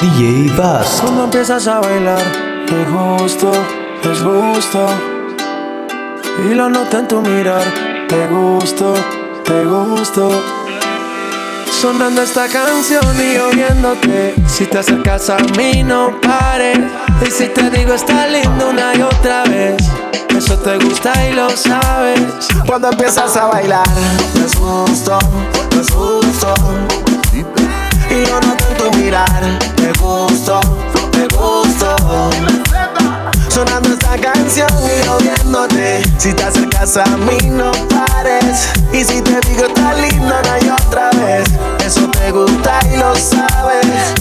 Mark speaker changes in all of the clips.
Speaker 1: DJ Bass.
Speaker 2: Cuando empiezas a bailar, es justo, es gusto. Y lo noto en tu mirar, te gusto, te gusto. Sonando esta canción y oyéndote. Si te acercas a mí, no pares. Y si te digo, está lindo una y otra vez. Eso te gusta y lo sabes.
Speaker 3: Cuando empiezas a bailar, es justo, es gusto. Y yo no tanto mirar, te gusto, te gusto. Sonando esta canción y yo viéndote. Si te acercas a mí, no pares. Y si te digo, está lindo, no hay otra vez. Eso te gusta y lo sabes.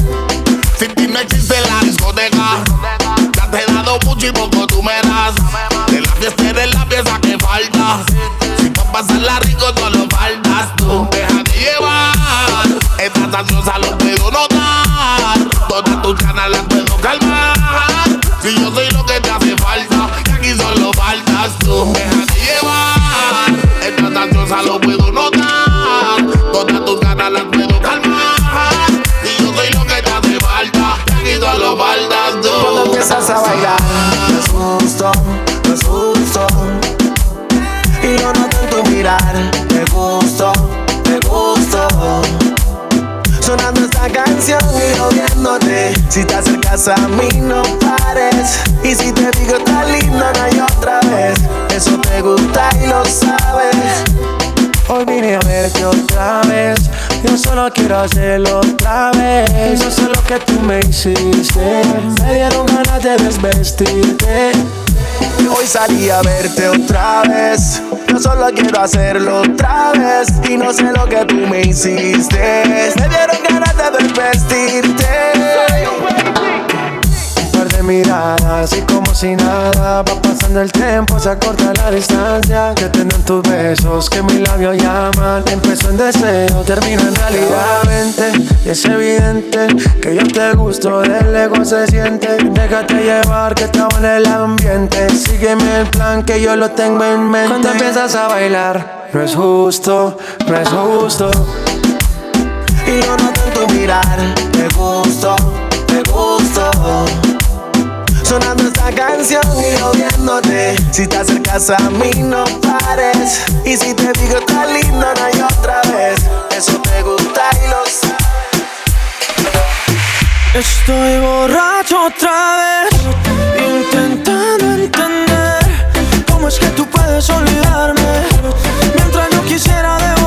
Speaker 4: Sin ti no existe la discoteca. Ya te he dado mucho y poco tú me das. De la fiesta eres la pieza que falta. Si pa' pasarla rico, tú lo faltas tú. Deja de llevar. Estás ansiosa, lo puedo notar.
Speaker 3: A mí, no pares. Y si te digo, está lindo, no hay otra vez. Eso te gusta y lo sabes.
Speaker 2: Hoy vine a verte otra vez. Yo solo quiero hacerlo otra vez. No sé lo que tú me hiciste. Me dieron ganas de desvestirte.
Speaker 3: Hoy salí a verte otra vez. Yo solo quiero hacerlo otra vez. Y no sé lo que tú me hiciste. Me dieron ganas de desvestirte.
Speaker 2: Miradas y como si nada. Va pasando el tiempo, se acorta la distancia. Que tienen tus besos, que mis labios llaman. Empezó en deseo, termina en realidad. Vente, y es evidente Que yo te gusto, del ego se siente. Déjate llevar, que estaba en el ambiente. Sígueme el plan, que yo lo tengo en mente. Cuando empiezas a bailar No es justo, no es justo.
Speaker 3: Y yo no tanto mirar, te gusto, te gusto. Sonando esta canción y yo viéndote. Si te acercas a mí, no pares. Y si te digo, está lindo, no hay otra vez. Eso te gusta y lo sabes.
Speaker 2: Estoy borracho otra vez, intentando entender cómo es que tú puedes olvidarme mientras yo quisiera devorarte.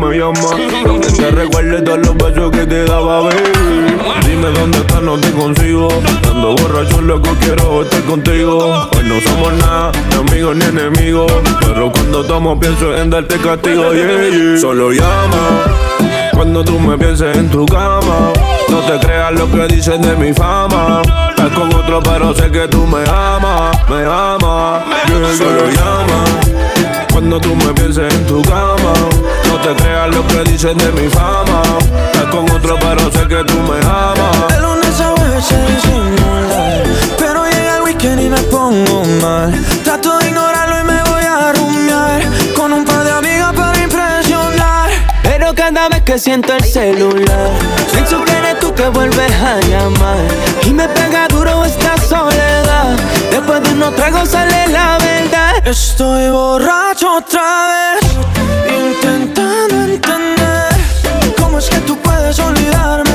Speaker 2: Me
Speaker 5: llamas te recuerde todos los besos que te daba, baby Dime dónde estás, no te consigo Ando borracho, loco, quiero estar contigo Hoy no somos nada, ni amigos ni enemigos Pero cuando tomo pienso en darte castigo, yeah, yeah. Solo llama cuando tú me pienses en tu cama, no te creas lo que dicen de mi fama. Estás con otro, pero sé que tú me amas, me amas. Yeah, Solo llama. Cuando tú me pienses en tu cama, no te creas lo que dicen de mi fama. Estás con otro, pero sé que tú me amas.
Speaker 2: De lunes a se disimular Pero llega el weekend y me pongo mal. Trato de ignorarlo y me voy a rumiar Con un par de amigas para impresionar. Pero cada vez que siento el celular Pienso que eres tú que vuelves a llamar. Y me pega duro esta soledad. Después de unos tragos sale la verdad. Estoy borracho otra vez. Intentando puedes olvidarme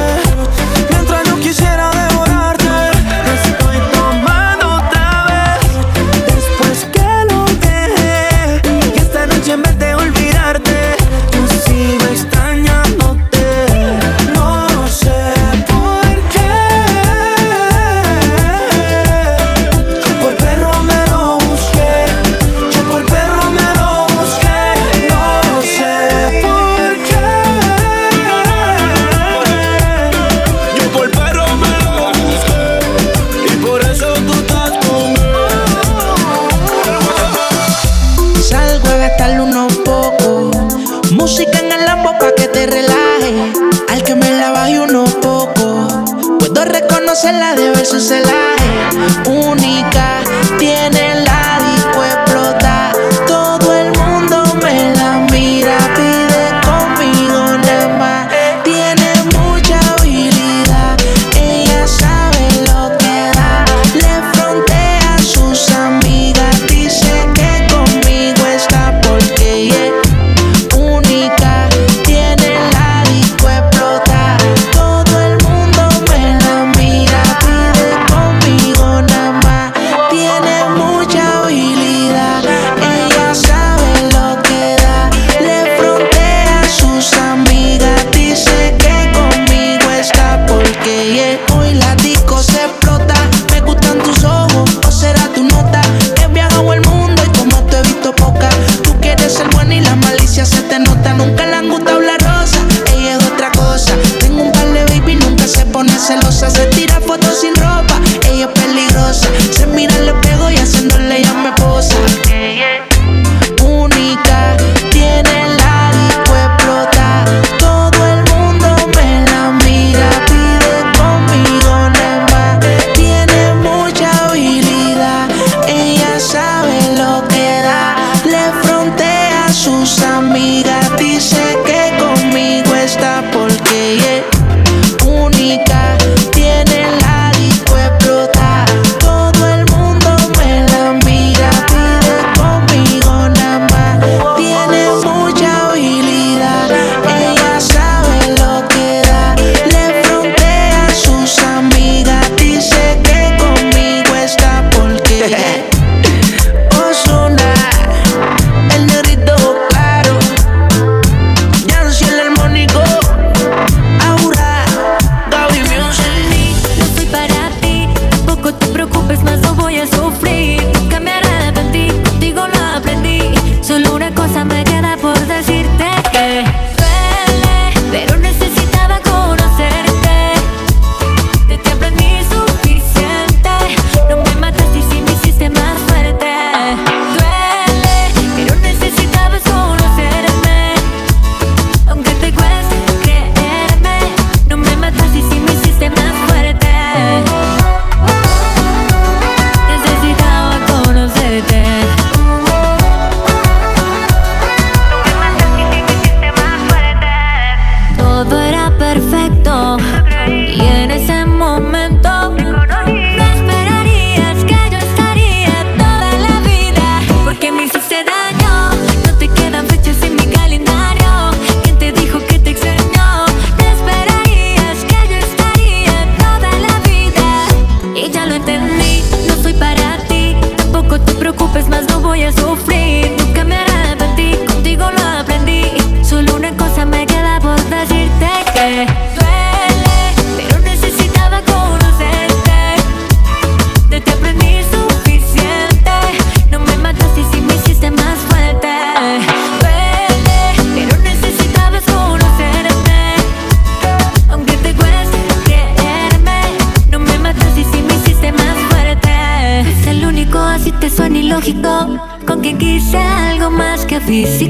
Speaker 6: más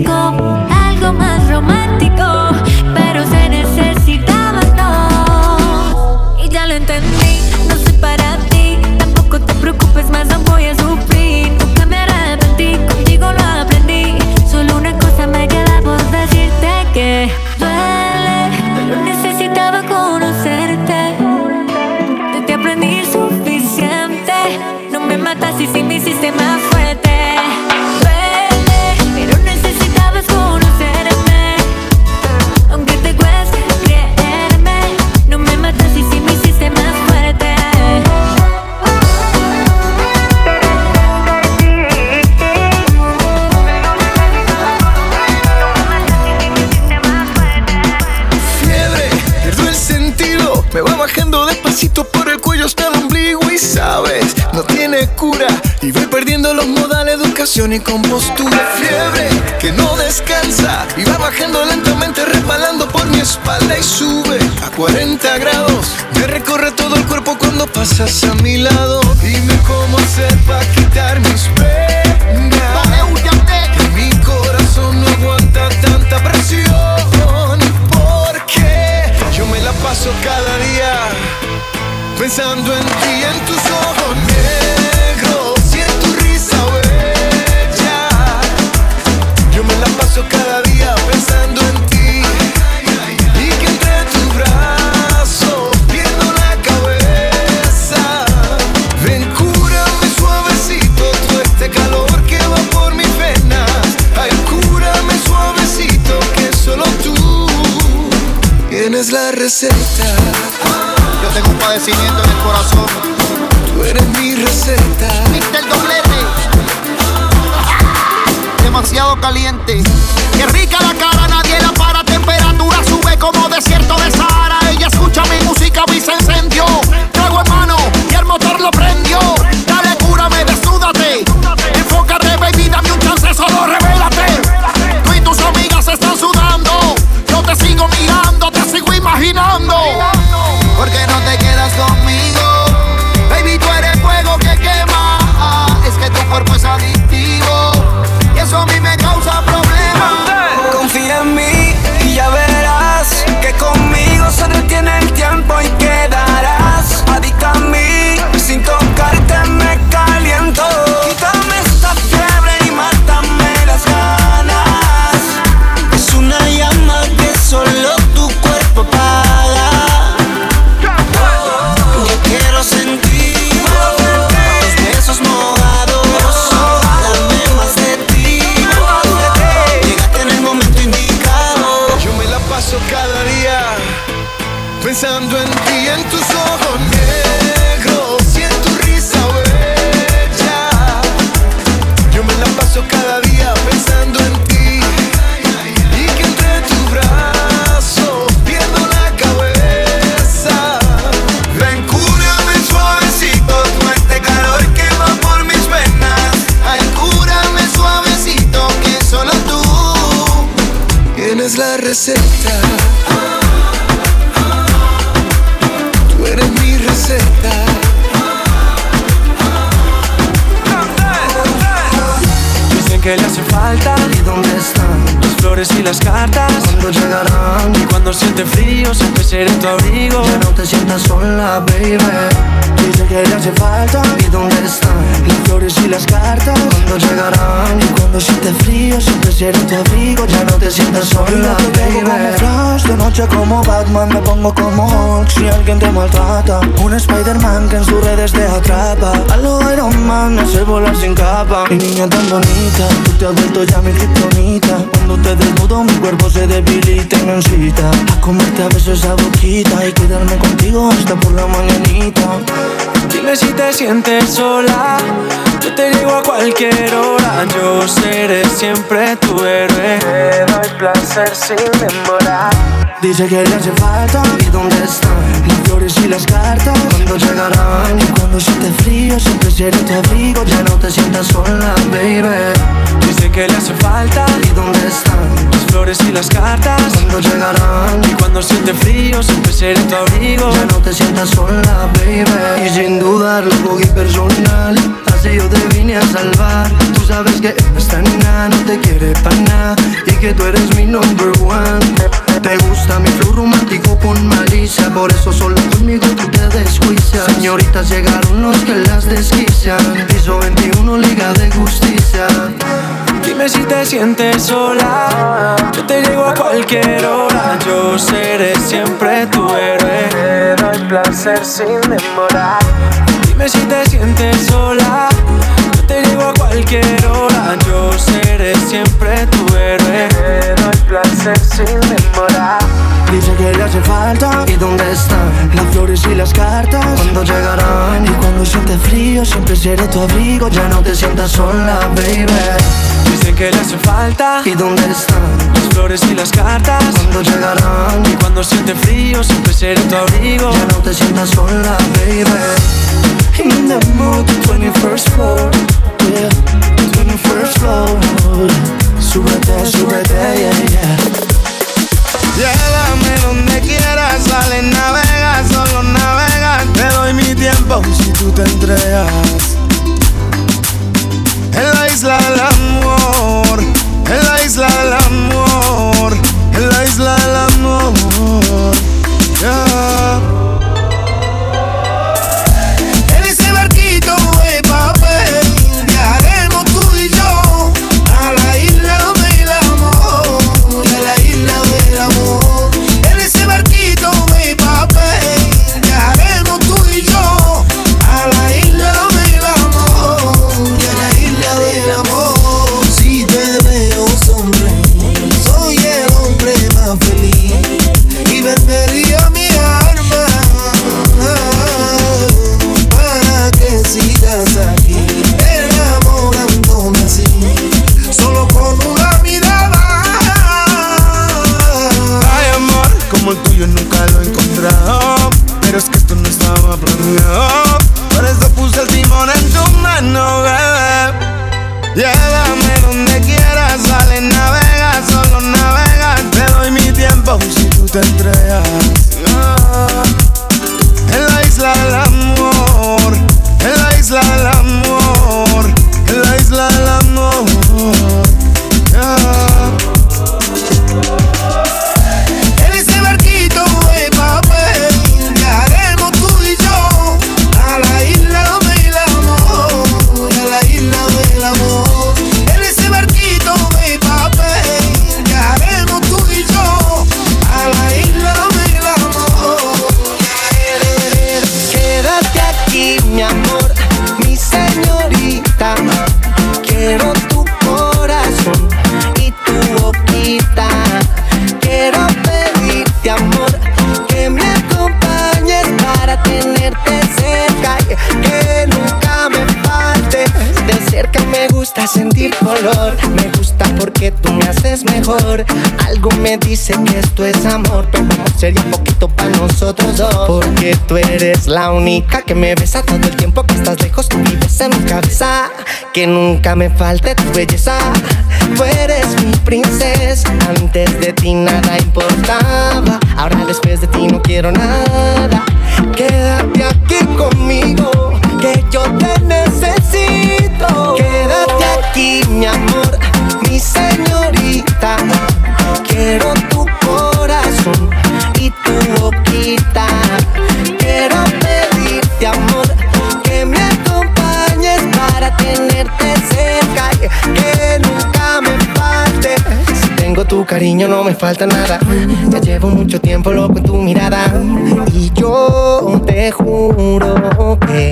Speaker 7: tienes la receta.
Speaker 8: Yo tengo un padecimiento en el corazón.
Speaker 7: Tú eres mi receta.
Speaker 8: Mister Doblete. Demasiado caliente. Qué rica la cara, nadie la para. Temperatura sube como desierto de Sahara. Ella escucha mi música y se encendió. Trago en mano y el motor lo prendió. Dale, cúrame, desnúdate. Enfócate, baby, dame un chance, solo revélate. Tú y tus amigas están sudando. Yo te sigo mirando, imaginando. ¿Por qué no te
Speaker 9: las cartas. ¿Cuándo llegarán? Y cuando siente frío, siempre seré tu abrigo. Ya no te sientas sola, baby. Dice que le hace falta. ¿Y dónde están? Las flores y las cartas. ¿Cuándo llegarán? Y cuando siente frío, siempre seré tu abrigo. Ya no te sientas sola, baby. como Flash, de noche como Batman, me pongo como Hulk. Si alguien te maltrata, un Spider-Man que en sus redes te atrapa. A lo Iron Man, me hace volar sin capa. Mi niña tan bonita, tú te has vuelto ya mi kriptonita. Cuando te desnudo, mi cuerpo se debilita y me incita a comerte a besos esa boquita y quedarme contigo hasta por la mañanita. Dime si te sientes sola, yo te digo a cualquier hora. Yo seré siempre tu héroe. Te doy placer sin demorar. Dice que le hace falta y dónde están las flores y las cartas. Cuando llegarán y cuando siente frío, siempre seré tu abrigo. Ya no te sientas sola, baby. Dice que le hace falta y dónde están las flores y las cartas. Cuando llegarán y cuando siente frío, siempre seré tu abrigo. Ya no te sientas sola, baby. Y sin dudarlo cogí personal. Así yo te vine a salvar. Tú sabes que esta nena no te quiere para nada y que tú eres mi number one. Te gusta mi flow romántico con malicia Por eso solo conmigo tú te desjuicias Señoritas llegaron los que las desquician Piso 21, Liga de Justicia Dime si te sientes sola. Yo te llego a cualquier hora. Yo seré siempre tu héroe. Te doy placer sin demorar. Dime si te sientes sola. Yo te llego a cualquier hora. Yo seré siempre tu héroe. Te doy placer sin demorar Dice que le hace falta. ¿Y dónde están? Las flores y las cartas. ¿Cuándo llegarán? Y cuando siente frío Siempre seré tu abrigo. Ya no te sientas sola, baby. Dicen que le hace falta. ¿Y dónde están? Las flores y las cartas. ¿Cuándo llegarán? Y cuando siente frío Siempre seré tu abrigo. Ya no te sientas sola, baby. In the mood, 21st floor. Yeah, 21st floor. Súbete, súbete, yeah, yeah
Speaker 10: Llévame donde quieras, sale, navega, solo navega. Te doy mi tiempo si tú te entregas. Esto
Speaker 11: es amor, pero amor sería poquito para nosotros dos. Porque tú eres la única que me besa todo el tiempo que estás lejos. Tú vives en mi cabeza. Que nunca me falte tu belleza. Tú eres mi princesa. Antes de ti nada importaba. Ahora después de ti no quiero nada. Quédate aquí conmigo. Que yo te necesito. Quédate aquí, mi amor, mi señorita. Quiero Quiero pedirte, amor, que me acompañes para tenerte cerca. Que nunca me falte. Si tengo tu cariño, no me falta nada. Ya llevo mucho tiempo loco en tu mirada. Y yo te juro que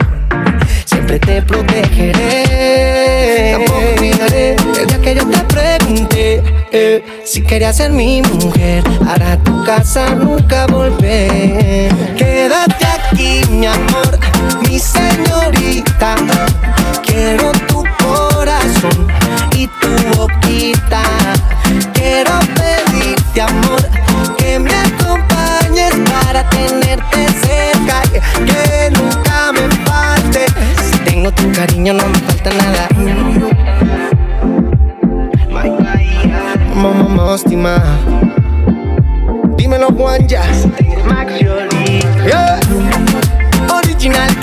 Speaker 11: siempre te protegeré. Tampoco olvidaré el día que yo te pregunté eh, si querías ser mi mujer. Ahora tu casa nunca volver. Quédate aquí, mi amor, mi señorita. Quiero tu corazón y tu boquita. Quiero pedirte, amor, que me acompañes para tenerte cerca. Que nunca tengo tu cariño, no me falta nada. Mamá Mostima. Dímelo, Juan ya. Yeah. Original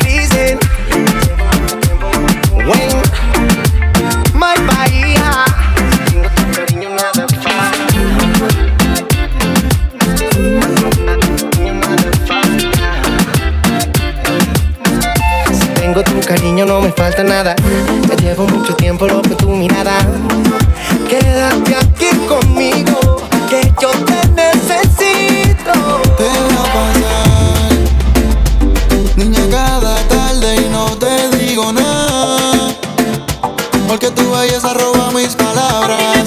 Speaker 11: cariño, no me falta nada. Ya llevo mucho tiempo loco tu mirada. Quédate aquí conmigo, que yo te necesito.
Speaker 10: Te voy a pasar, niña, cada tarde y no te digo nada. Porque tu belleza roba mis
Speaker 12: me
Speaker 10: palabras.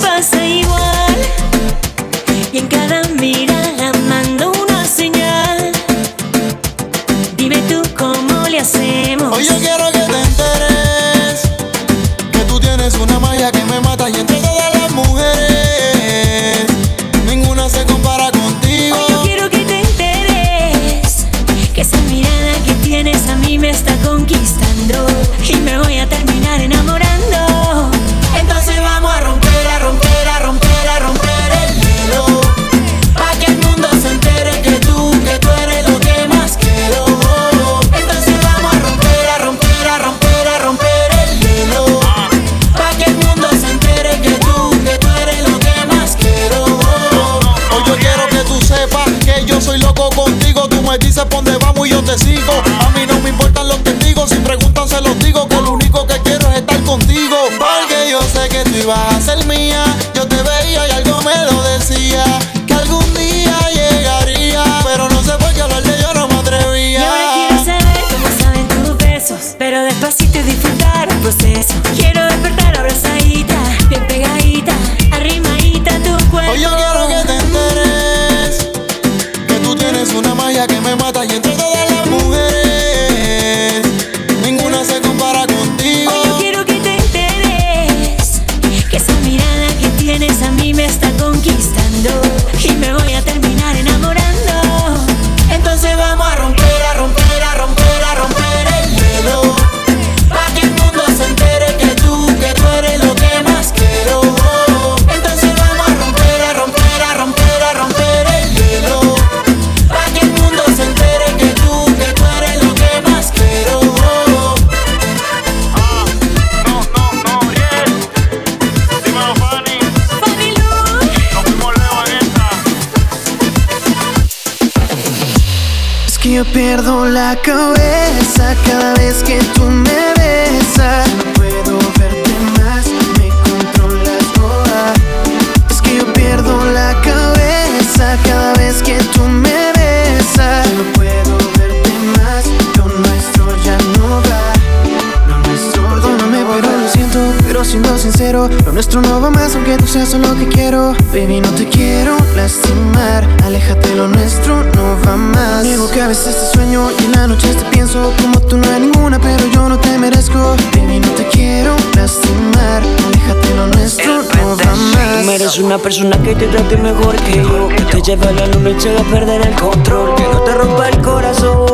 Speaker 12: Tú
Speaker 13: seas lo que quiero. Baby, no te quiero lastimar, aléjate, lo nuestro no va más. Digo que a veces te sueño y en la noche te pienso como tú no hay ninguna, pero yo no te merezco. Baby, no te quiero lastimar, aléjate, lo nuestro no va más.
Speaker 14: Tú mereces una persona que te trate mejor que yo Que te lleve a la luna y te haga perder el control Que no te rompa el corazón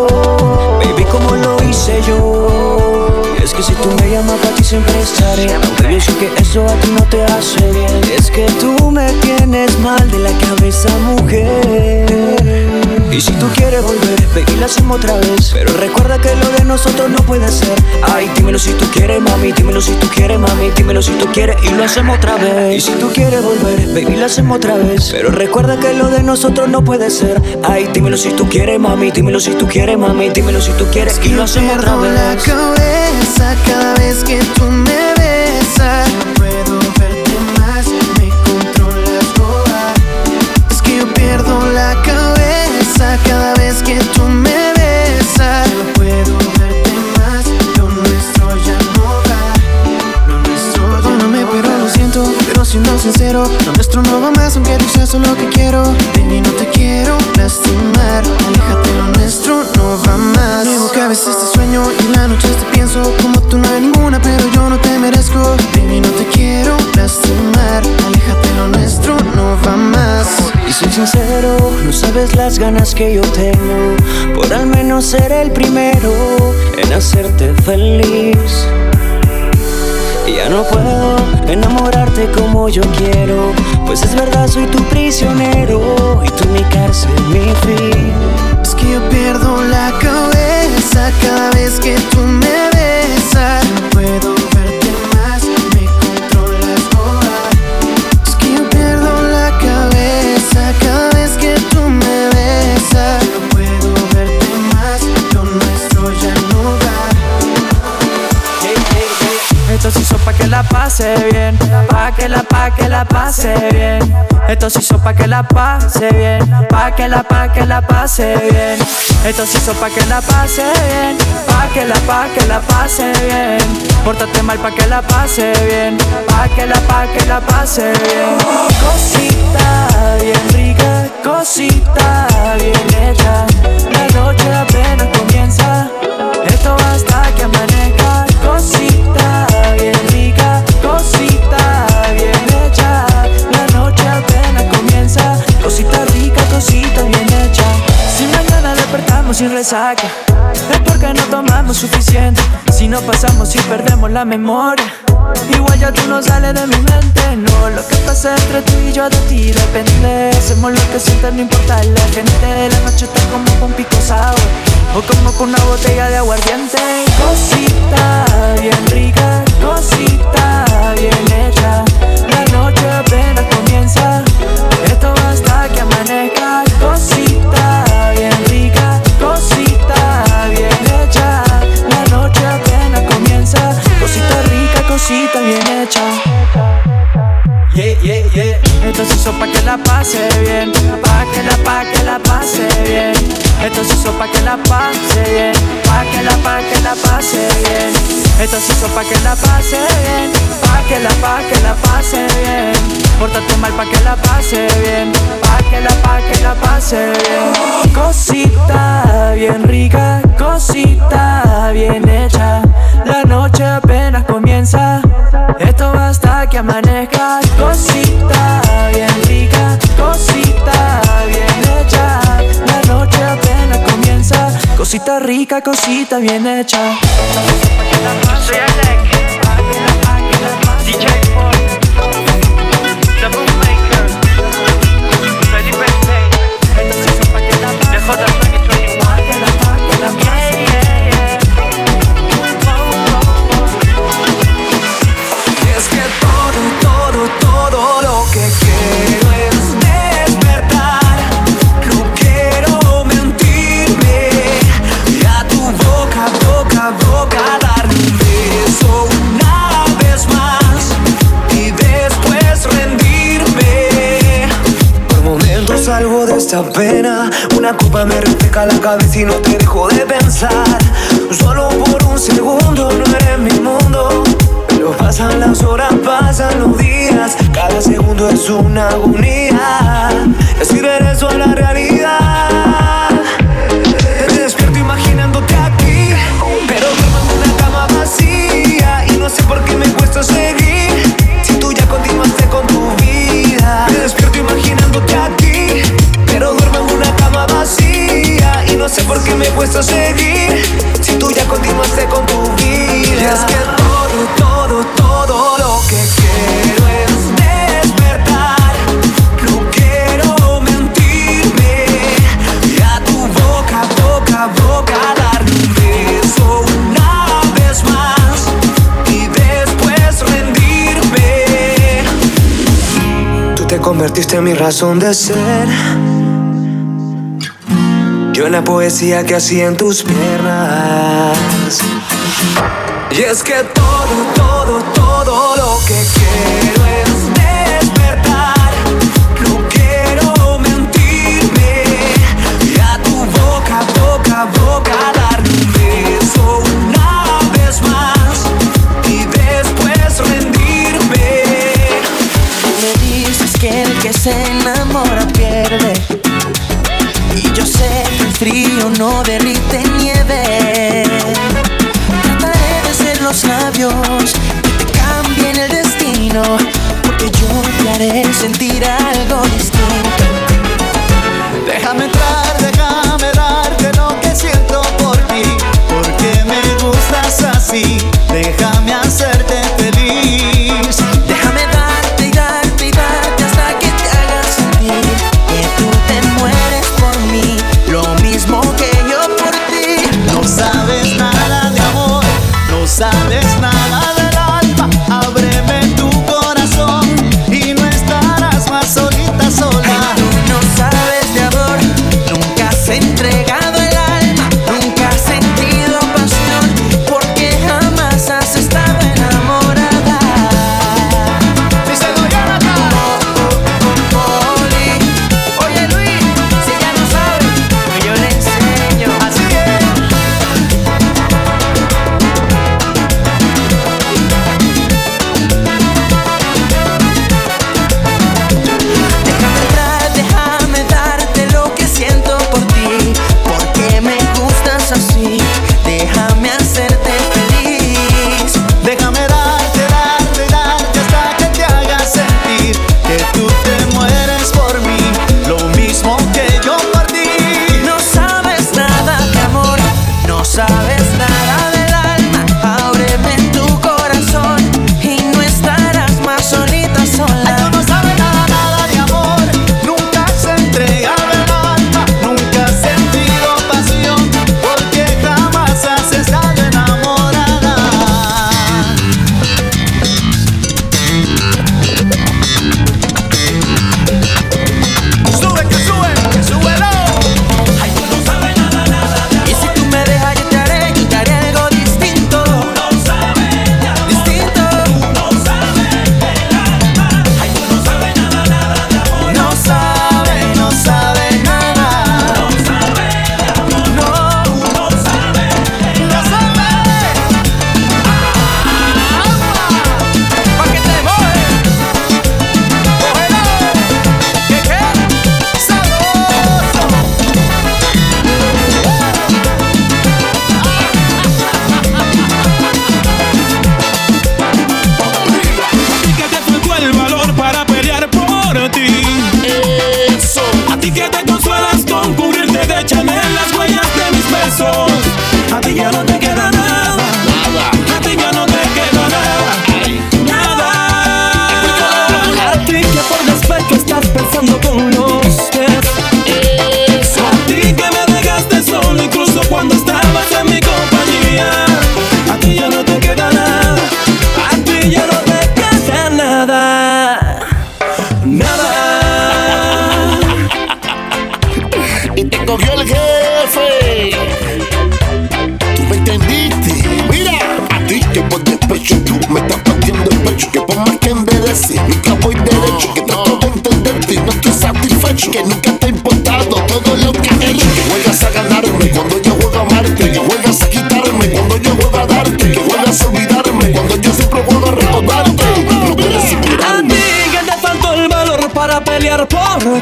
Speaker 14: Baby, como lo hice yo es que si tú me llamas para ti siempre estaré. Aunque yo que eso a ti no te hace bien. Es que tú me tienes mal de la cabeza, mujer y si tú quieres volver, baby, lo hacemos otra vez. Pero recuerda que lo de nosotros no puede ser. Ay, dímelo si tú quieres, mami, dímelo si tú quieres, mami Dímelo si tú quieres y lo hacemos otra vez. Y si tú quieres volver, baby, lo hacemos otra vez. Pero recuerda que lo de nosotros no puede ser. Ay, dímelo si tú quieres, mami, dímelo si tú quieres, mami Dímelo si tú quieres y lo hacemos otra
Speaker 13: Pierdo la
Speaker 14: vez.
Speaker 13: cabeza cada vez que tú me besas. Sincero, nuestro no va más aunque tú seas lo que quiero. Baby, no te quiero lastimar, aléjate, lo nuestro no va más. Digo que a veces sueño y en la noche te pienso como tú no hay ninguna, pero yo no te merezco. Baby, no te quiero lastimar, aléjate, lo nuestro no va más.
Speaker 14: Y soy sincero, no sabes las ganas que yo tengo Por al menos ser el primero en hacerte feliz ya no puedo enamorarte como yo quiero. Pues es verdad, soy tu prisionero Y tú mi cárcel, mi fin.
Speaker 13: Es que yo pierdo la cabeza cada vez que tú me
Speaker 15: pase bien, pa' que la, pa' que la pase bien. Esto se hizo pa' que la pase bien, pa' que la, pa' que la pase bien. Esto se hizo pa' que la pase bien, pa' que la, pa' que la pase bien. Pórtate mal pa' que la pase bien, pa' que la, pa' que la pase bien. Cosita bien rica, cosita bien hecha. La noche apenas comienza, esto hasta que amanezca. Cosita sin resaca, es porque no tomamos suficiente. Si no pasamos y perdemos la memoria. Igual ya tú no sales de mi mente, no. Lo que pasa entre tú y yo de ti depende. Hacemos lo que sientes, no importa la gente La noche está como con pico sour O como con una botella de aguardiente. Cosita bien rica, cosita bien hecha. La noche apenas comienza. Esto va hasta que amanezca. Cosita cosita bien hecha Yeah, yeah, yeah. Esto se hizo pa' que la pase bien, pa' que la, pa' que la pase bien. Esto se hizo pa' que la pase bien, pa' que la, pa' que la pase bien. Esto se hizo pa' que la pase bien, pa' que la, pa' que la pase bien. Pórtate mal pa' que la pase bien, pa' que la, pa' que la pase bien. Cosita bien rica, cosita bien hecha. La noche apenas comienza, esto va hasta que amanezca. Cosita cosita bien hecha. La noche apenas comienza, cosita rica, cosita bien hecha.
Speaker 14: Una copa me refresca la cabeza y no te dejo de pensar. Solo por un segundo no eres mi mundo. Pero pasan las horas, pasan los días. Cada segundo es una agonía que me cuesta seguir si tú ya continuaste con tu vida. Y es que todo, todo, todo lo que quiero es despertar. No quiero mentirme y a tu boca, boca, boca darle un beso una vez más y después rendirme. Tú te convertiste en mi razón de ser yo la poesía que hacía en tus piernas. Y es que todo, todo, todo lo que quiero es despertar. No quiero mentirme. Y a tu boca, boca, boca dar un beso una vez más. Y después rendirme.
Speaker 6: Me dices que el que se enamora pierde frío no derrite nieve. Trataré de ser los labios que te cambien el destino, porque yo te haré sentir algo distinto.
Speaker 16: Déjame entrar, déjame darte lo que siento por ti, porque me gustas así. Déjame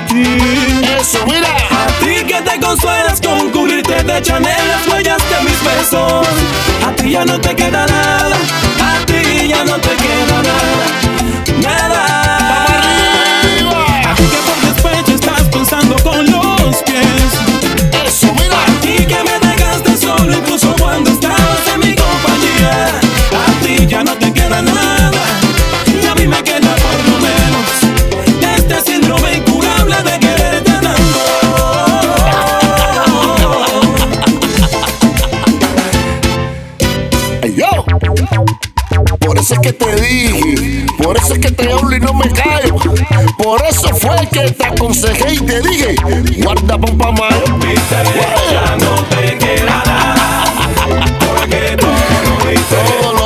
Speaker 6: ti.
Speaker 17: Eso, mira. A ti que te
Speaker 18: consuelas con cubrirte de Chanel las huellas de mis besos. A ti ya no te queda nada. A ti ya no te queda nada
Speaker 17: Yo. Por eso es que te dije, por eso es que te hablo y no me callo. Por eso fue que te aconsejé y te dije, guarda pompa mayo.
Speaker 18: Ya no te queda nada, porque todo
Speaker 17: lo hice.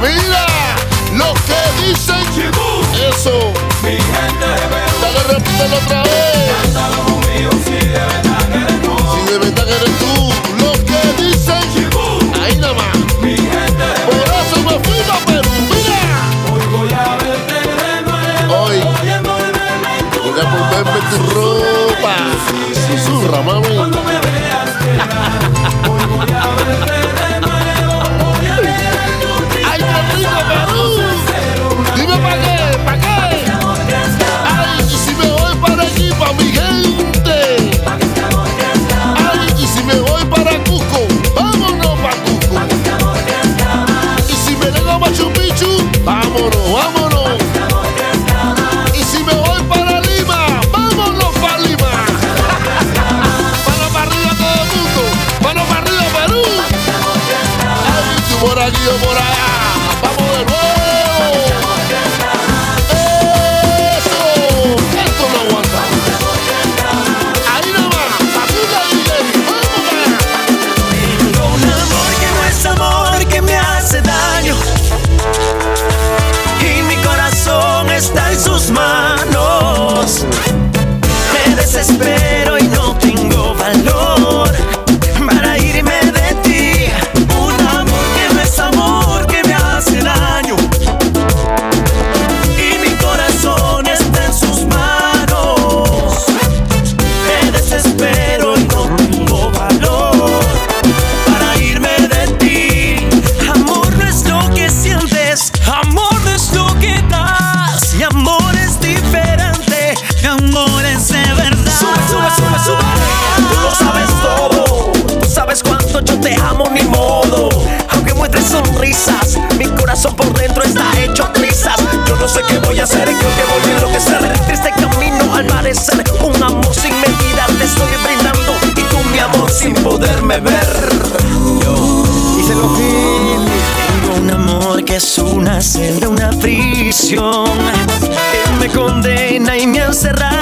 Speaker 17: Mira
Speaker 18: lo
Speaker 17: que dicen.
Speaker 18: Chibú.
Speaker 17: Eso.
Speaker 18: Mi
Speaker 17: gente de Perú. Dale, repítelo otra vez. Cántalo conmigo si de verdad que eres tú. Si de verdad que eres tú. Lo que dicen. Chibú. Ahí nada más. Mi gente de Por eso me fui a Perú. Mira.
Speaker 18: Hoy voy a verte de nuevo.
Speaker 17: Hoy.
Speaker 18: Voy a envolverme en tu
Speaker 17: voy a ropa. en tu ropa. Susurra, mami.
Speaker 14: un amor sin medida te estoy brindando. Y tú mi amor sin poderme ver. Yo. Hice lo que tengo un amor que es una celda, una prisión. Él me condena y me encerra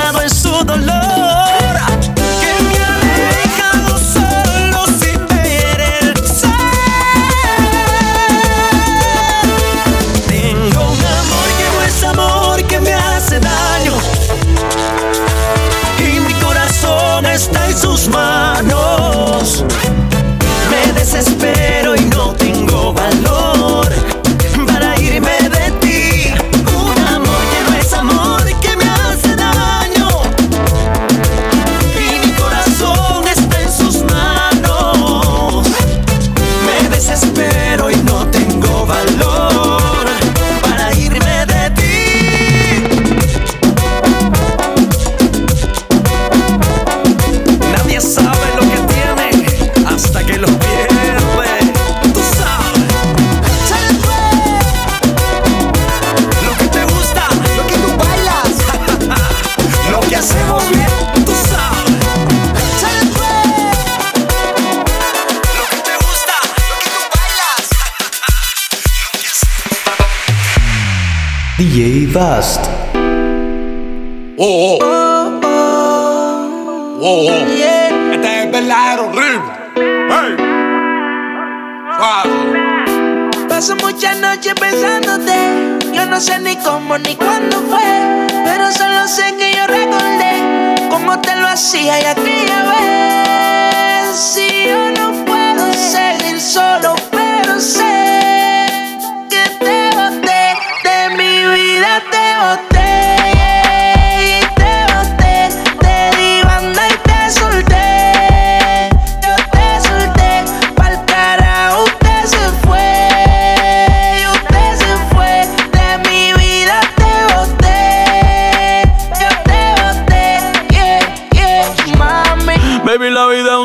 Speaker 1: DJ Vast.
Speaker 19: Oh, oh. Oh, oh. Este es verdadero ritmo. Hey. Suave.
Speaker 20: Paso muchas noches pensándote. Yo no sé ni cómo ni cuándo fue. Pero solo sé que yo recordé cómo te lo hacía y aquella vez. Si yo no puedo seguir solo,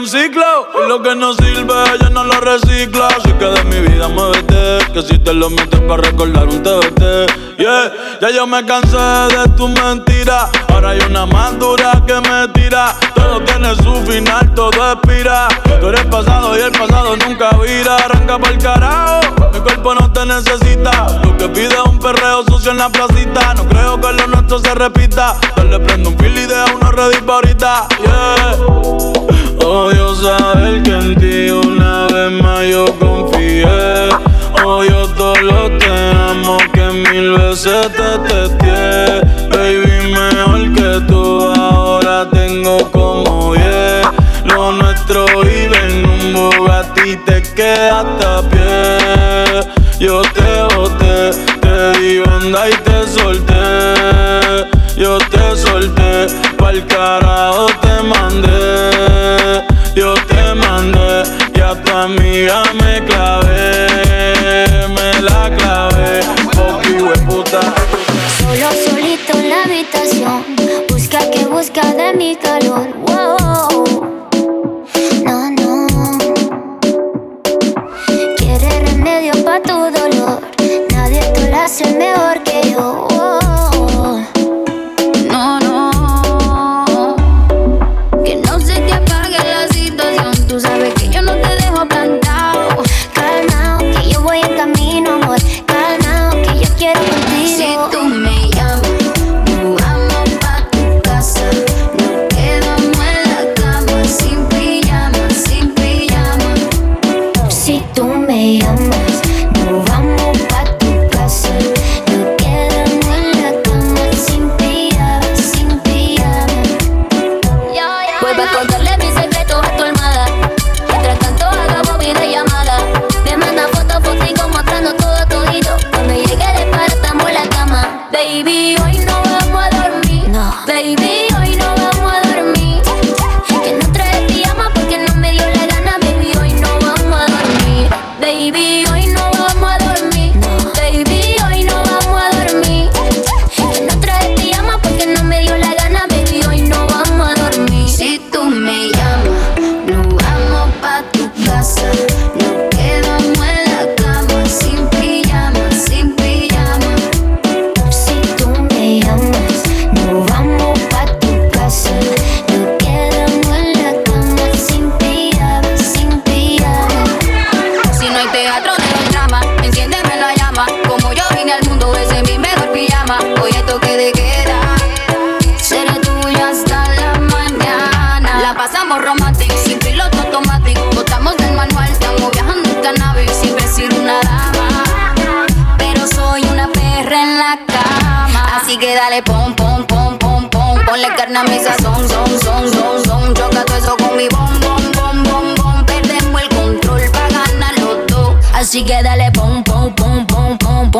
Speaker 20: y
Speaker 18: lo que no sirve ya no lo recicla. Así que de mi vida muévete, que si te lo metes para recordar un TBT. Yeah, ya yo me cansé de tu mentira. Ahora hay una más dura que me tira. Todo tiene su final, todo expira. Tú eres pasado y el pasado nunca vira. Arranca pa'l carajo, mi cuerpo no te necesita. Lo que pide es un perreo sucio en la placita. No creo que lo nuestro se repita. Dale, prendo un fil y deja uno ready pa' ahorita. Yeah. Odio saber que en ti una vez más yo confié. Odio todo lo te amo que mil veces te testé. Baby, mejor que tú ahora tengo como yeah. Lo nuestro vive en un Bugatti te quedaste. Yo te boté, te di onda y te solté. Yo te solté, pa'l carajo te mandé. Yo te mandé y a tu amiga me clavé.
Speaker 21: Baby, hoy no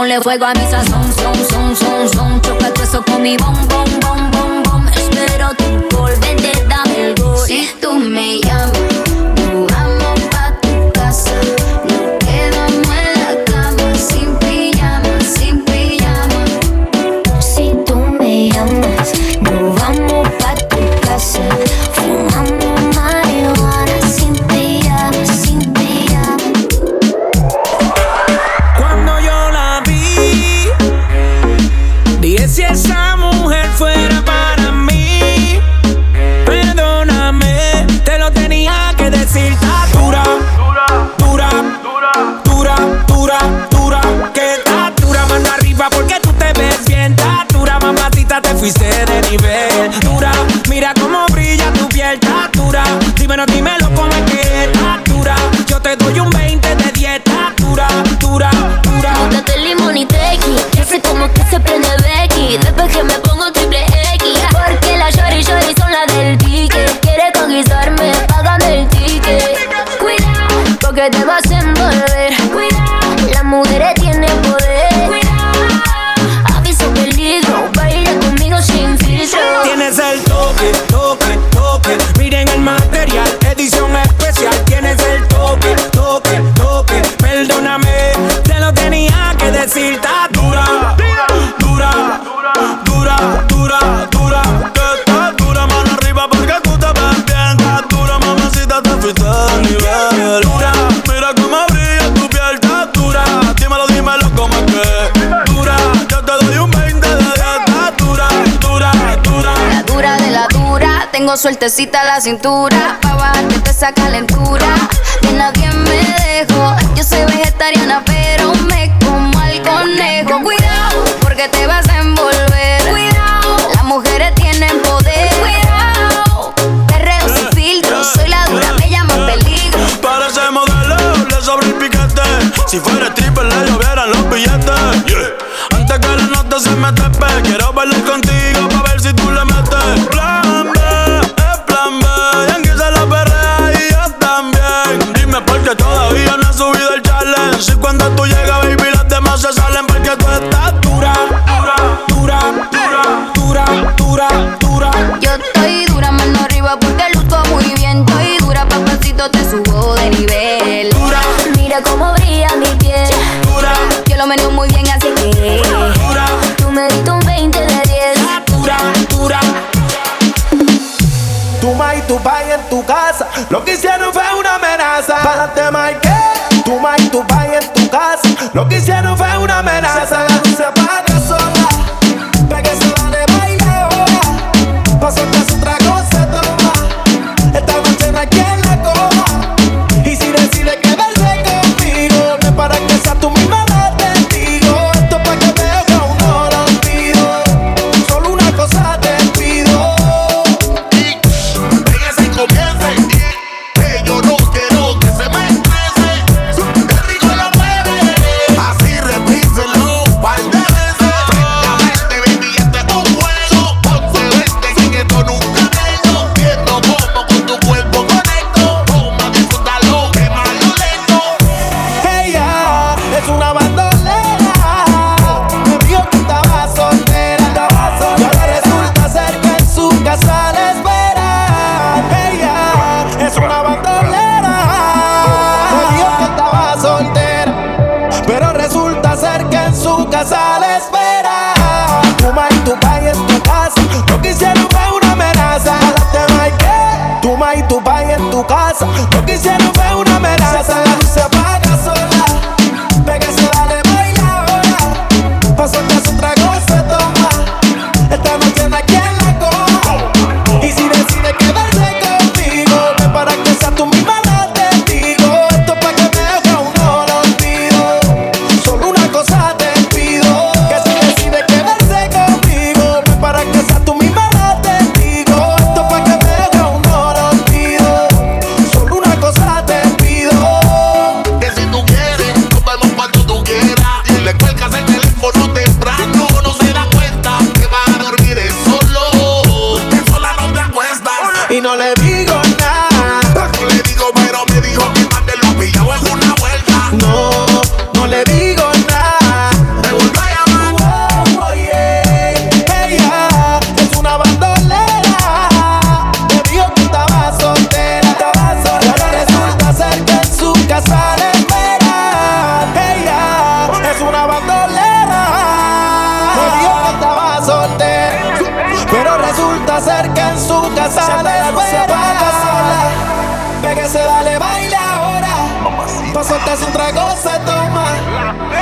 Speaker 22: Ponle fuego a mi sazón, son, son, son, son. Choca el con mi bom, bom, bom, bom, bom. Espero tu gol, vente, dame el gol. Si tú me llamas sueltecita la cintura, pa' bajarte esa calentura. Que nadie me Yo
Speaker 4: quisiera fue una amenaza. Pero resulta ser que en su casa se la se apaga sola. Ve que se vale baila ahora. Pa'
Speaker 23: soltarse un trago se toma.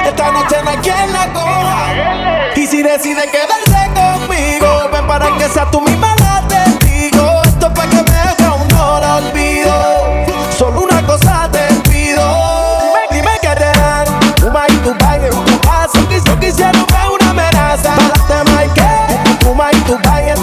Speaker 23: Esta noche no hay quien la coja. Y si decide quedarse conmigo, ven para que sea tú mi mano. to buy it.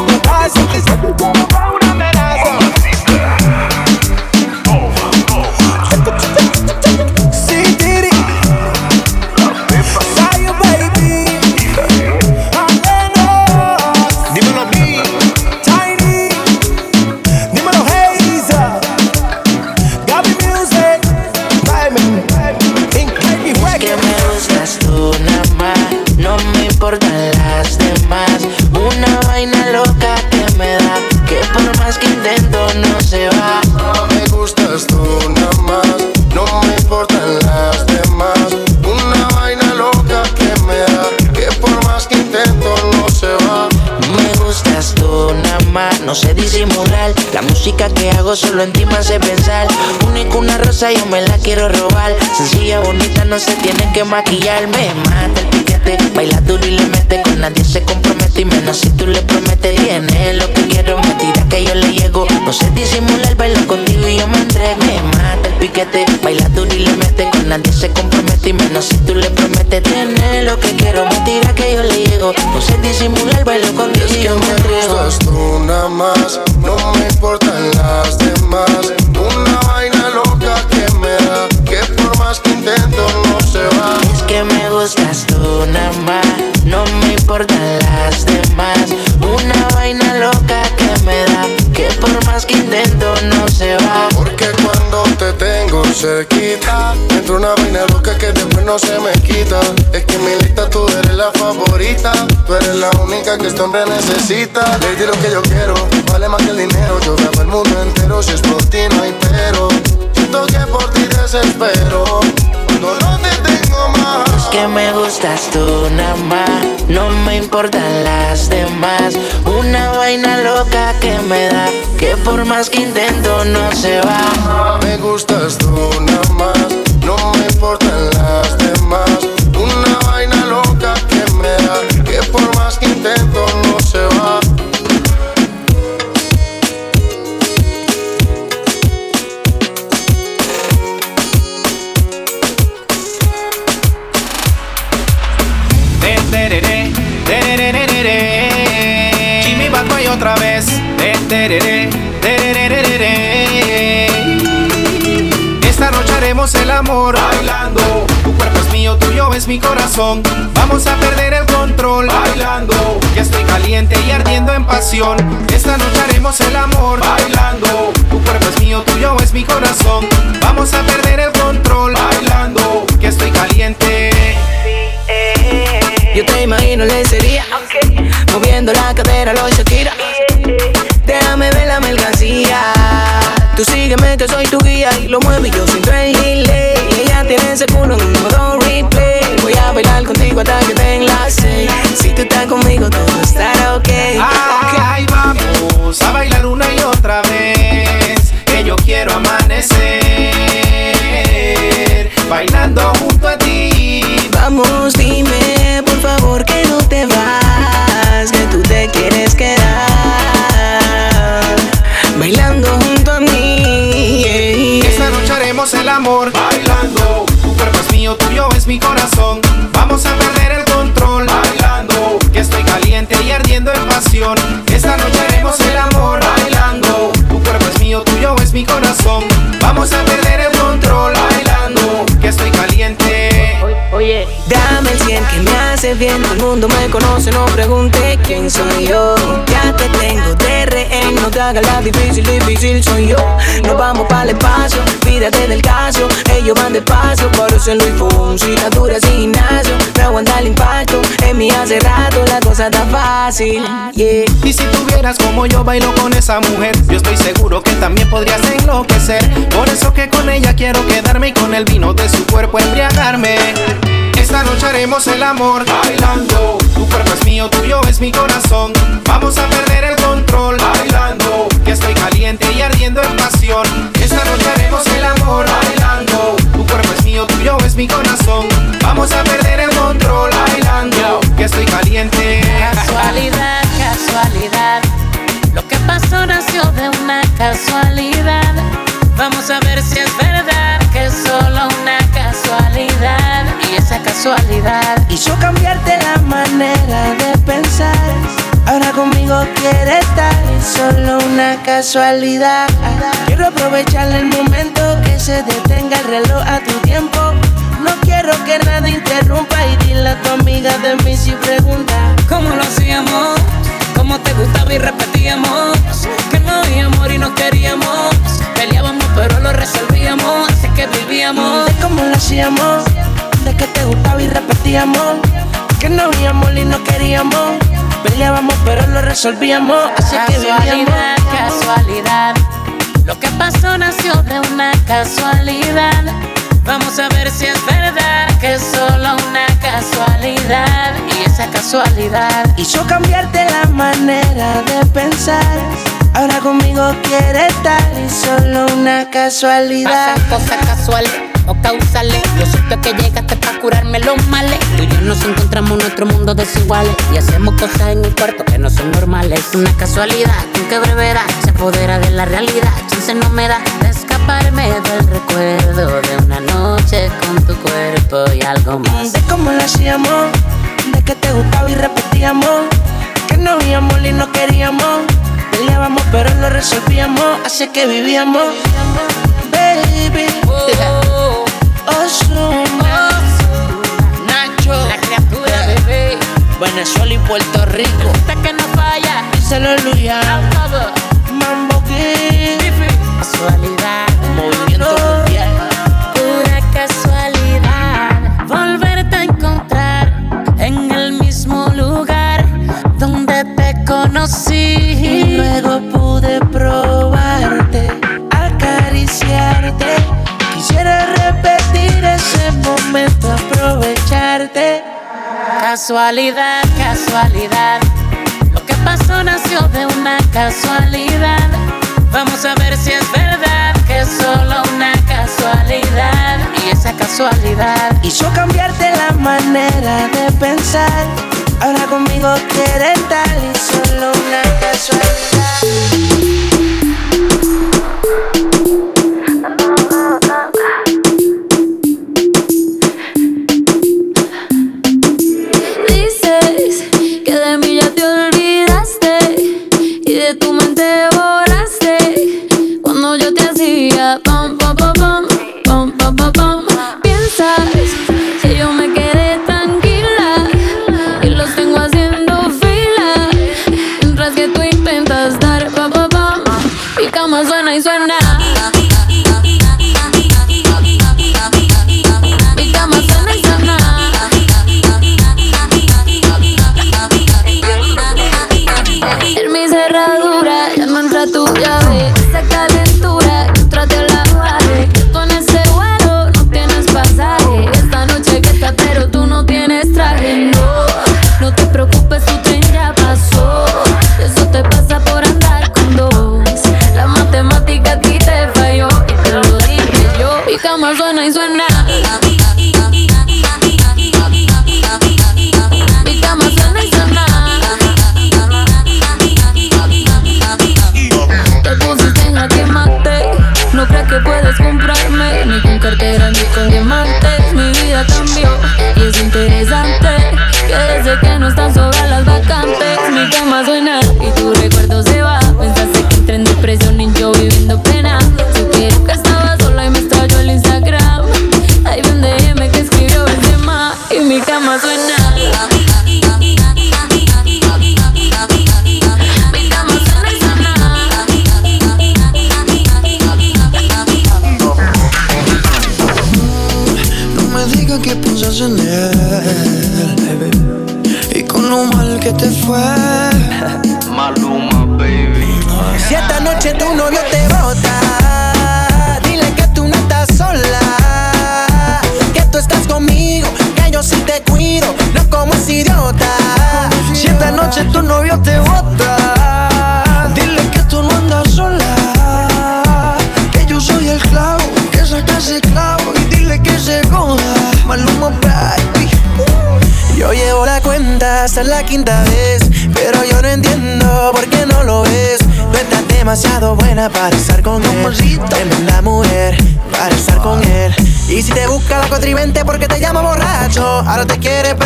Speaker 23: Solo
Speaker 24: en ti me hace pensar. Única una rosa, yo me la quiero robar. Sencilla, bonita, no se tiene que maquillar. Me mata el piquete, baila duro y le mete. Con nadie se compromete y menos si tú le prometes. Tiene lo que quiero, me tira que yo le llego. No sé disimular, bailo contigo y yo me entrego. Me mata piquete, baila duro y le mete. Con nadie se compromete y menos si tú le prometes. Tiene lo que quiero, me tira que yo le llego. No sé disimular, bailo contigo y yo me entrego.
Speaker 25: gustas tú nada más, no me importan las demás. Cerquita, entra una vaina loca que después no se me quita. Es que en mi lista tú eres la favorita, tú eres la única que este hombre necesita. Le di lo que yo quiero, vale más que el dinero. Yo grabo el mundo entero, si es por ti no hay pero. Siento que por ti desespero, cuando no te tengo más.
Speaker 24: Es que me gustas tú nada más, no me importan las demás. Una vaina loca que me da, que por más que intento no se va.
Speaker 25: Me gustas tú nada más, no me importan
Speaker 26: Haremos el amor bailando. Tu cuerpo es mío, tuyo es mi corazón. Vamos a perder el control bailando. Ya estoy caliente y ardiendo en pasión. Esta noche haremos el amor bailando. Tu cuerpo es mío, tuyo es mi corazón. Vamos a perder el control bailando. Ya estoy caliente.
Speaker 20: Yo te imagino lencería Moviendo la cadera, lo Shakira Déjame ver la mercancía Tú sígueme que soy tu guía Y lo muevo y yo siento el gile Y ella tiene ese culo en un modo replay. Voy a bailar contigo hasta que den las seis Si tú estás conmigo todo estará ok.
Speaker 26: Ay, vamos a bailar una y otra vez. Que yo quiero amanecer. Bailando junto a ti.
Speaker 20: Vamos, dime por favor que no te vas
Speaker 26: mío, tuyo es mi corazón. Vamos a perder el control bailando. Que estoy caliente y ardiendo en pasión. Esta noche haremos el amor bailando. Tu cuerpo es mío, tuyo es mi corazón. Vamos a perder el control
Speaker 20: bien el mundo me conoce, no pregunte quién soy yo. Ya te tengo de rehén No te hagas la difícil, difícil soy yo. Nos vamos para el espacio, pídate del caso. Ellos van despacio, por eso Luis Fonsi La dura sin gimnasio, no aguanta el impacto En mí hace rato la cosa está fácil
Speaker 26: Y si tuvieras como yo bailo con esa mujer, yo estoy seguro que también podrías enloquecer. Por eso que con ella quiero quedarme y con el vino de su cuerpo embriagarme. Esta noche haremos el amor bailando. Tu cuerpo es mío, tuyo es mi corazón. Vamos a perder el control bailando. Que estoy caliente y ardiendo en pasión. Esta noche haremos el amor bailando. Tu cuerpo es mío, tuyo mi corazón. Vamos a perder el control bailando, que estoy caliente.
Speaker 27: Casualidad, casualidad. Lo que pasó nació de una casualidad. Vamos a ver si es verdad que es solo una casualidad. Y esa casualidad
Speaker 6: hizo cambiarte la manera de pensar. Ahora conmigo quiere estar, es solo una casualidad. Quiero aprovechar el momento que se detenga el reloj a tu tiempo. No quiero que nada interrumpa y dile a tu amiga de mí si pregunta
Speaker 27: ¿Cómo lo hacíamos? ¿Cómo te gustaba y repetíamos? Que no había amor y no queríamos. Peleábamos pero lo resolvíamos. Así que vivíamos.
Speaker 6: De cómo lo hacíamos, de que te gustaba y repetíamos. Que no había amor y no queríamos. Peleábamos pero lo resolvíamos. Así que vivíamos.
Speaker 27: Casualidad, casualidad. Lo que pasó nació de una casualidad. Vamos a ver si es verdad que es solo una casualidad. Y esa casualidad
Speaker 6: hizo cambiarte la manera de pensar. Ahora conmigo quiere estar y solo una casualidad.
Speaker 27: Pasan cosas casuales o causales. Yo siento que llegaste para curarme los males. Tú y yo nos encontramos en otro mundo desiguales. Y hacemos cosas en el cuarto que no son normales. Una casualidad con que brevedad se apodera de la realidad. Chance no me da de escaparme del recuerdo de una noche con tu cuerpo y algo más.
Speaker 6: De cómo lo hacíamos, de que te gustaba y repetíamos. Que no habíamos y no queríamos. Peleábamos pero lo resolvíamos. Así que vivíamos. Baby. Ozuna. Nacho.
Speaker 27: La criatura, bebé.
Speaker 6: Venezuela y Puerto Rico.
Speaker 27: Hasta que no falla.
Speaker 6: Díselo Luya. Mambo King.
Speaker 27: Casualidad. Casualidad, casualidad. Lo que pasó nació de una casualidad. Vamos a ver si es verdad que es solo una casualidad. Y esa casualidad
Speaker 6: hizo cambiarte la manera de pensar. Ahora conmigo quiere estar y solo una casualidad.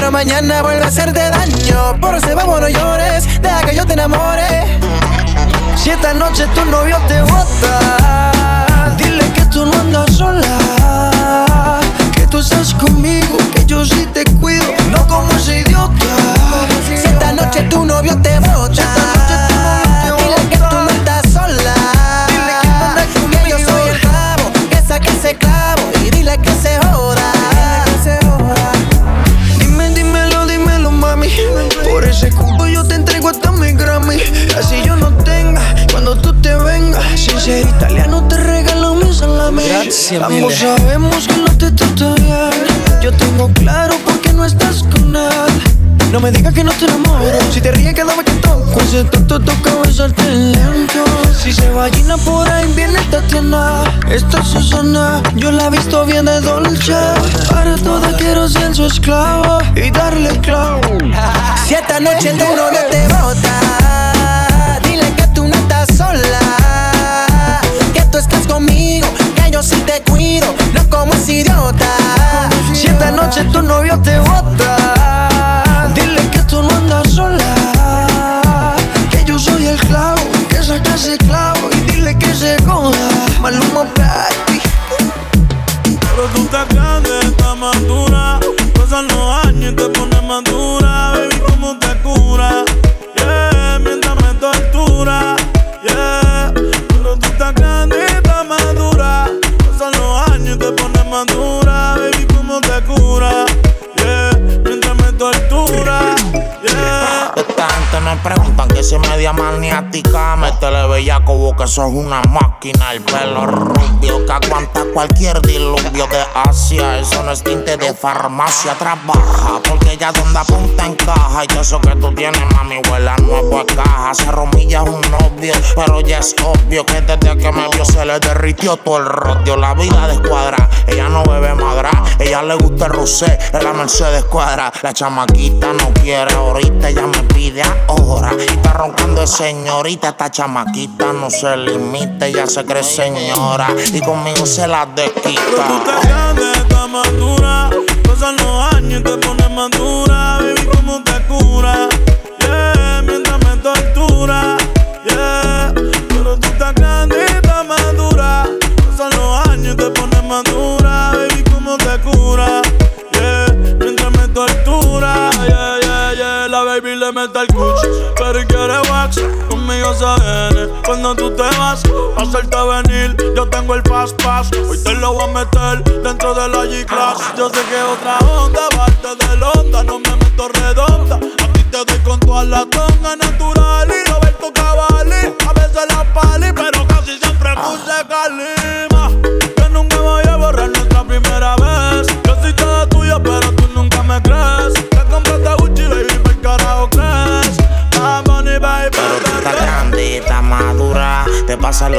Speaker 21: Pero
Speaker 3: mañana vuelve a hacerte daño. Por ese vamos, no llores. Deja que yo te enamore. Si esta noche tu novio te bota, dile que tú no andas sola. Que tú estás conmigo, que yo sí te cuido, no como ese idiota. Si esta noche tu novio te bota, Ambos sabemos que no te trata bien. Yo tengo claro por qué no estás con él. No me digas que no te enamoro. Si te ríes cada vez que toco, ese tanto toca besarte lento. Si se vagina por ahí, viene esta tienda. Esta es Susana, yo la he visto bien de dolce. Para toda quiero ser su esclava y darle clavo. Si esta noche tú no te bota, dile que tú no estás sola. Que tú estás conmigo no como ese idiota. Si esta noche tu novio te bota,
Speaker 28: es media maniática. Métele bella como que sos una máquina. El pelo rubio que aguanta cualquier diluvio de Asia. Eso no es tinte de farmacia. Trabaja porque ya donde apunta encaja. Y eso que tú tienes, mami, huele a nuevo de caja. Se romilla es un novio, pero ya es obvio que desde que me vio se le derritió todo el rodio. La vida de escuadra, ella no bebe madra. Ella le gusta el rosé, en la Mercedes cuadra. La chamaquita no quiere ahorita, ella me pide ahora. Roncando señorita, esta chamaquita no se limita, ella se cree señora. Y conmigo se la
Speaker 18: Pero tú
Speaker 28: desquita.
Speaker 18: estás grande, estás madura. Pasan los años y te pones madura. Baby, ¿cómo te cura? Yeah, mientras me tortura. Yeah, pero tú estás grande, estás madura. Pasan los años y te pones madura. Baby, ¿cómo te cura? Yeah, mientras me tortura. Yeah, yeah, yeah. La baby le mete el cuch, pero Venir, yo tengo el fast pass. Hoy te lo voy a meter dentro de la G-Class. Yo sé que otra onda,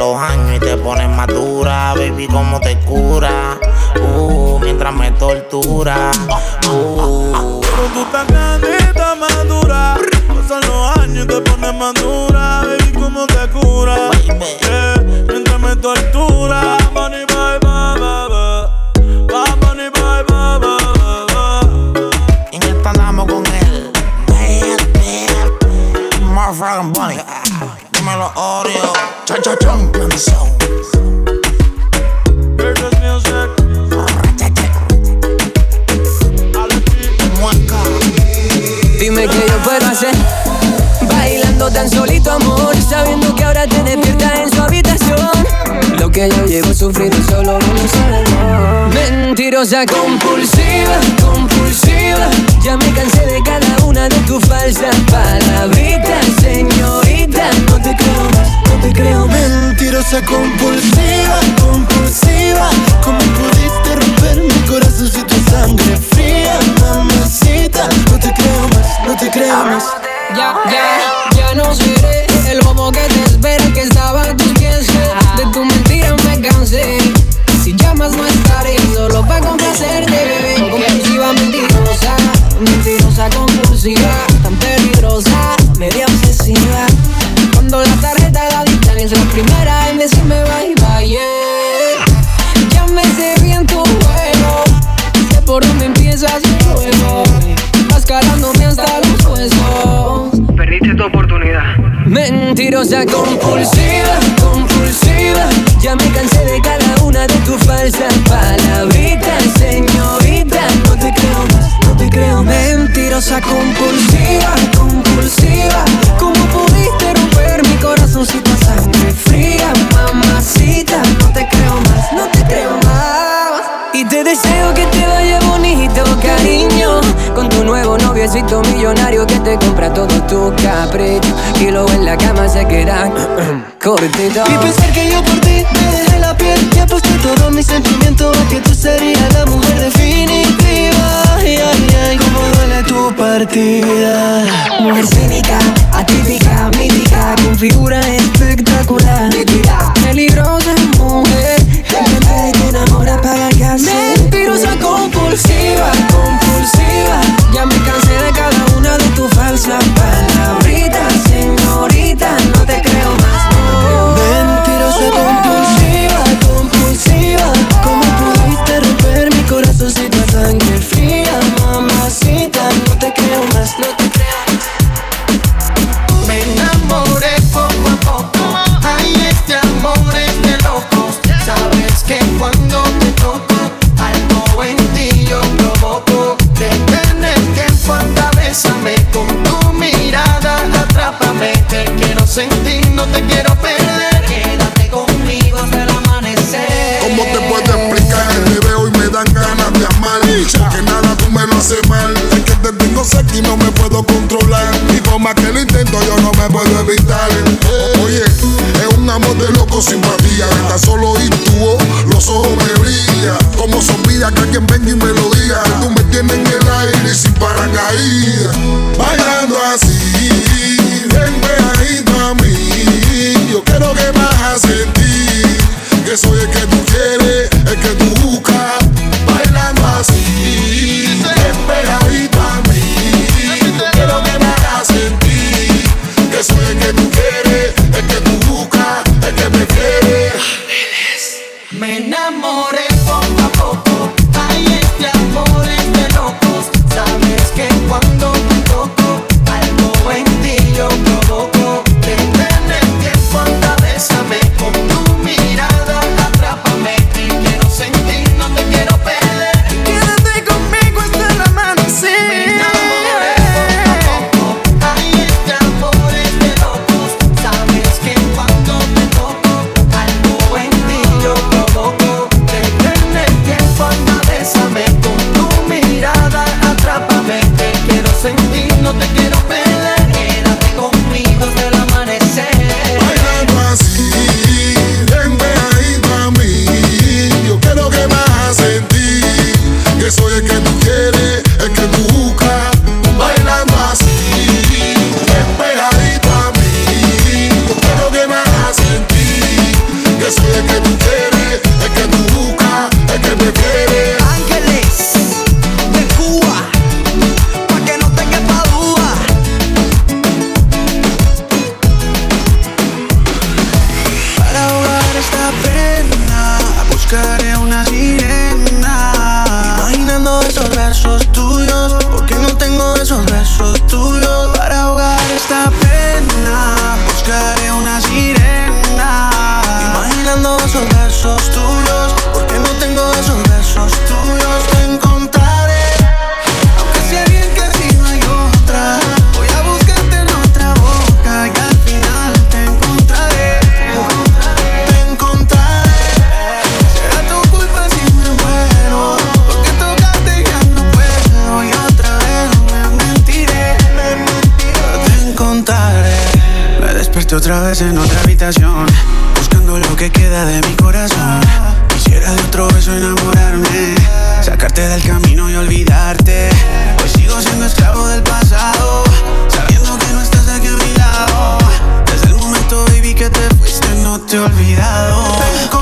Speaker 28: los años y te pones madura. Baby, ¿cómo te cura? Uh, mientras me tortura.
Speaker 29: Mentirosa compulsiva, compulsiva. Ya me cansé de cada una de tus falsas palabritas, señorita. No te creo no te creo.
Speaker 30: Mentirosa compulsiva, compulsiva. ¿Cómo pudiste romper mi
Speaker 15: corazoncito a noviecito millonario que te compra todo tu capricho. Y luego en la cama se queda cortito.
Speaker 3: Y pensar que yo por ti me dejé la piel y aposté todo mi sentimiento a que tú serías la mujer definitiva. Ay, ay, ay, cómo duele tu partida.
Speaker 15: Mujer cínica, atípica, mítica, con figura espectacular. Peligrosa mujer, que te enamora para casar. Mentirosa compulsiva, compulsiva. Ya me cansé de cada una de tus falsas
Speaker 11: sentir, no te quiero perder. Quédate conmigo hasta el amanecer.
Speaker 31: ¿Cómo te puedo explicar? Te veo y me dan ganas de amar. Que nada tú me lo haces mal. Es que te tengo cerca y no me puedo controlar. Y por más que lo intento, yo no me puedo evitar. Oye, es un amor de loco simpatía. Que tan solo intuo, los ojos me brillan. Como sombría que alguien venga y me lo diga. Tú me tienes en el aire y sin paracaídas. Bailando así, ven a Yo quiero
Speaker 3: Otra vez en otra habitación, buscando lo que queda de mi corazón. Quisiera de otro beso enamorarme, sacarte del camino y olvidarte. Hoy sigo siendo esclavo del pasado, sabiendo que no estás aquí a mi lado. Desde el momento, baby, que te fuiste, no te he olvidado.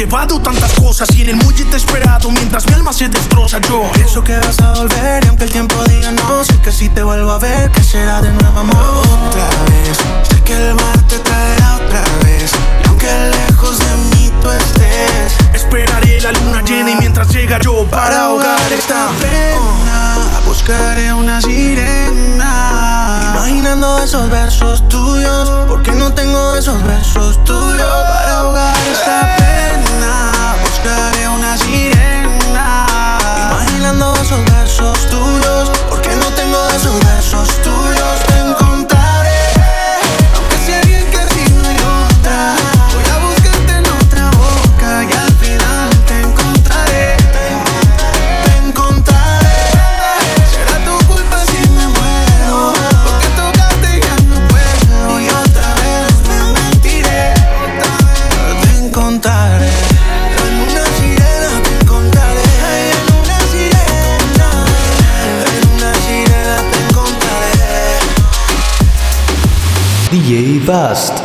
Speaker 3: Llevado tantas cosas y en el muelle te he esperado mientras mi alma se destroza. Yo
Speaker 1: Pienso que vas a volver y aunque el tiempo diga no, sé que si te vuelvo a ver, que será de nuevo amor otra vez. Sé que el mar te traerá otra vez. Y aunque lejos de mí tú estés,
Speaker 3: esperaré la luna llena y mientras llega yo para ahogar esta
Speaker 1: pena, buscaré una sirena. Imaginando esos versos tuyos, porque no tengo esos versos tuyos para ahogar esta pena. Buscaré una sirena. Imaginando esos versos tuyos, porque no tengo esos versos sirena